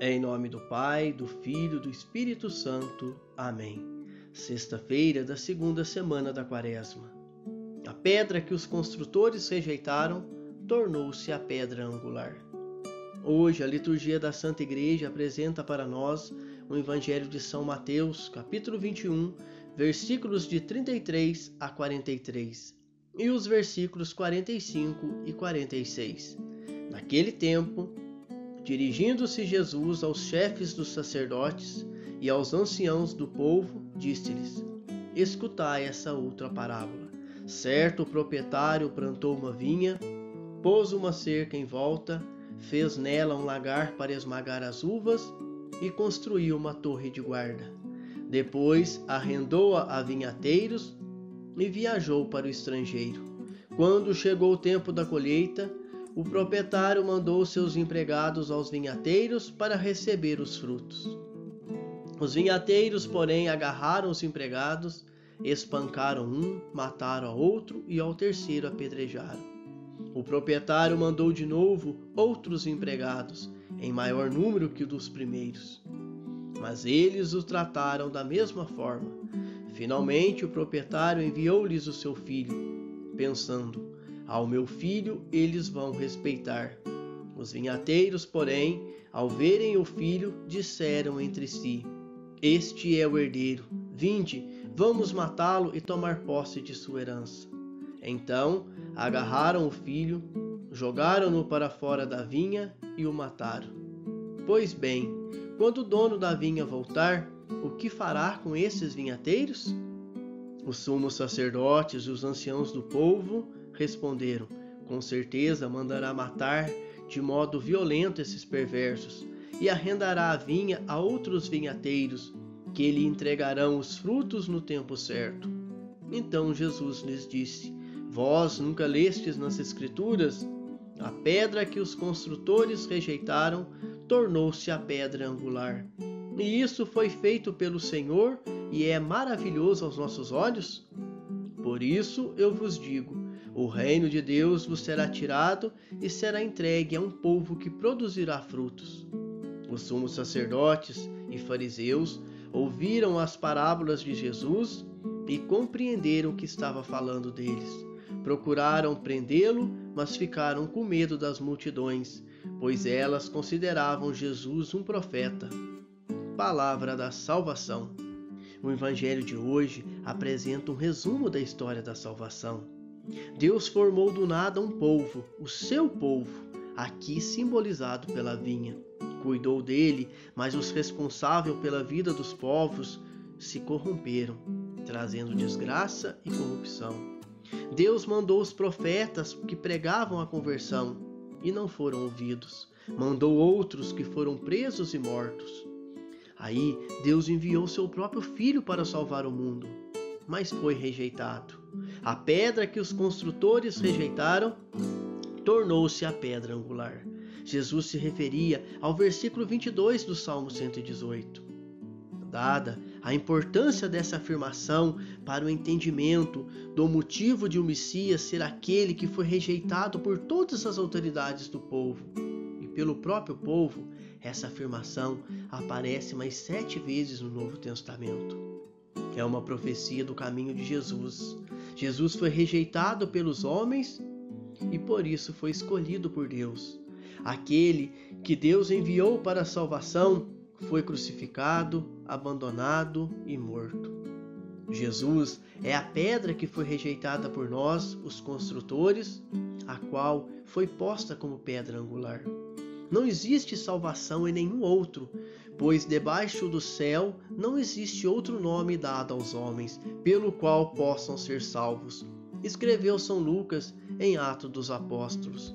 Em nome do Pai, do Filho e do Espírito Santo. Amém. Sexta-feira da segunda semana da Quaresma. A pedra que os construtores rejeitaram tornou-se a pedra angular. Hoje, a liturgia da Santa Igreja apresenta para nós o Evangelho de São Mateus, capítulo 21, versículos de 33 a 43, e os versículos 45 e 46. Naquele tempo, Dirigindo-se Jesus aos chefes dos sacerdotes e aos anciãos do povo, disse-lhes: Escutai essa outra parábola. Certo proprietário plantou uma vinha, pôs uma cerca em volta, fez nela um lagar para esmagar as uvas e construiu uma torre de guarda. Depois arrendou-a a vinhateiros e viajou para o estrangeiro. Quando chegou o tempo da colheita, o proprietário mandou seus empregados aos vinhateiros para receber os frutos. Os vinhateiros, porém, agarraram os empregados, espancaram um, mataram a outro e ao terceiro apedrejaram. O proprietário mandou de novo outros empregados, em maior número que o dos primeiros. Mas eles os trataram da mesma forma. Finalmente, o proprietário enviou-lhes o seu filho, pensando: ao meu filho eles vão respeitar. Os vinhateiros, porém, ao verem o filho, disseram entre si: Este é o herdeiro. Vinde, vamos matá-lo e tomar posse de sua herança. Então agarraram o filho, jogaram-no para fora da vinha e o mataram. Pois bem, quando o dono da vinha voltar, o que fará com esses vinhateiros? Os sumos sacerdotes e os anciãos do povo responderam: Com certeza mandará matar de modo violento esses perversos e arrendará a vinha a outros vinhateiros, que lhe entregarão os frutos no tempo certo. Então Jesus lhes disse: Vós nunca lestes nas Escrituras? A pedra que os construtores rejeitaram tornou-se a pedra angular. E isso foi feito pelo Senhor e é maravilhoso aos nossos olhos? Por isso eu vos digo: o reino de Deus vos será tirado e será entregue a um povo que produzirá frutos. Os sumos sacerdotes e fariseus ouviram as parábolas de Jesus e compreenderam que estava falando deles. Procuraram prendê-lo, mas ficaram com medo das multidões, pois elas consideravam Jesus um profeta. Palavra da salvação. O evangelho de hoje apresenta um resumo da história da salvação. Deus formou do nada um povo, o seu povo, aqui simbolizado pela vinha. Cuidou dele, mas os responsáveis pela vida dos povos se corromperam, trazendo desgraça e corrupção. Deus mandou os profetas que pregavam a conversão e não foram ouvidos. Mandou outros que foram presos e mortos. Aí Deus enviou seu próprio filho para salvar o mundo mas foi rejeitado. A pedra que os construtores rejeitaram tornou-se a pedra angular. Jesus se referia ao versículo 22 do Salmo 118. Dada a importância dessa afirmação para o entendimento do motivo de o Messias ser aquele que foi rejeitado por todas as autoridades do povo e pelo próprio povo, essa afirmação aparece mais sete vezes no Novo Testamento é uma profecia do caminho de Jesus. Jesus foi rejeitado pelos homens e por isso foi escolhido por Deus. Aquele que Deus enviou para a salvação foi crucificado, abandonado e morto. Jesus é a pedra que foi rejeitada por nós, os construtores, a qual foi posta como pedra angular. Não existe salvação em nenhum outro, pois debaixo do céu não existe outro nome dado aos homens pelo qual possam ser salvos. Escreveu São Lucas em Atos dos Apóstolos.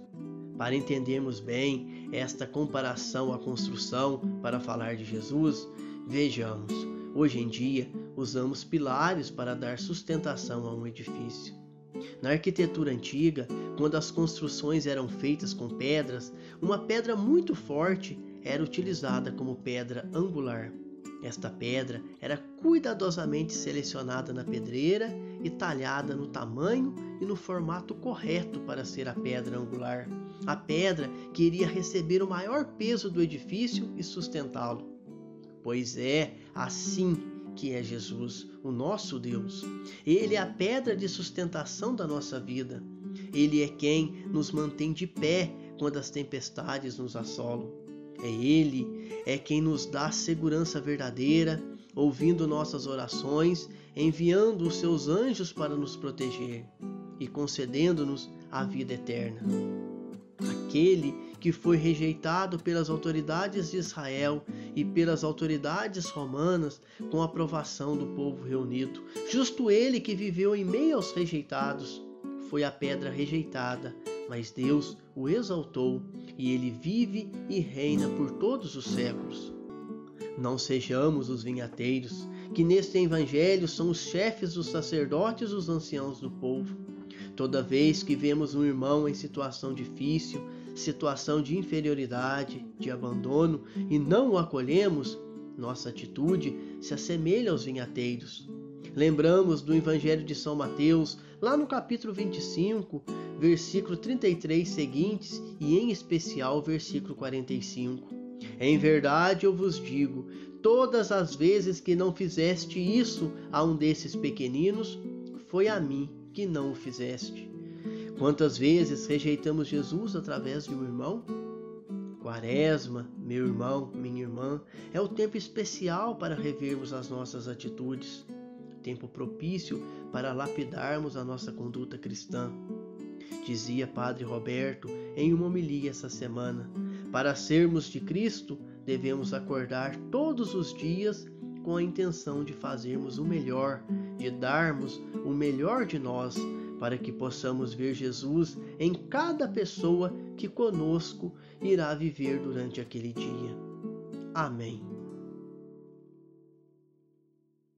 Para entendermos bem esta comparação à construção para falar de Jesus, vejamos. Hoje em dia, usamos pilares para dar sustentação a um edifício. Na arquitetura antiga, quando as construções eram feitas com pedras, uma pedra muito forte era utilizada como pedra angular. Esta pedra era cuidadosamente selecionada na pedreira e talhada no tamanho e no formato correto para ser a pedra angular, a pedra que iria receber o maior peso do edifício e sustentá-lo. Pois é assim que é Jesus, o nosso Deus. Ele é a pedra de sustentação da nossa vida. Ele é quem nos mantém de pé quando as tempestades nos assolam. É Ele, é quem nos dá segurança verdadeira, ouvindo nossas orações, enviando os seus anjos para nos proteger e concedendo-nos a vida eterna. Aquele que foi rejeitado pelas autoridades de Israel e pelas autoridades romanas com a aprovação do povo reunido. Justo ele que viveu em meio aos rejeitados, foi a pedra rejeitada, mas Deus o exaltou e ele vive e reina por todos os séculos. Não sejamos os vinhateiros, que neste evangelho são os chefes dos sacerdotes os anciãos do povo. Toda vez que vemos um irmão em situação difícil, situação de inferioridade, de abandono e não o acolhemos, nossa atitude se assemelha aos vinhateiros. Lembramos do Evangelho de São Mateus, lá no capítulo 25, versículo 33 seguintes e em especial versículo 45. Em verdade eu vos digo, todas as vezes que não fizeste isso a um desses pequeninos, foi a mim que não o fizeste. Quantas vezes rejeitamos Jesus através de um irmão? Quaresma, meu irmão, minha irmã, é o tempo especial para revermos as nossas atitudes, tempo propício para lapidarmos a nossa conduta cristã. Dizia Padre Roberto em uma homilia essa semana: para sermos de Cristo, devemos acordar todos os dias com a intenção de fazermos o melhor, de darmos o melhor de nós para que possamos ver Jesus em cada pessoa que conosco irá viver durante aquele dia. Amém.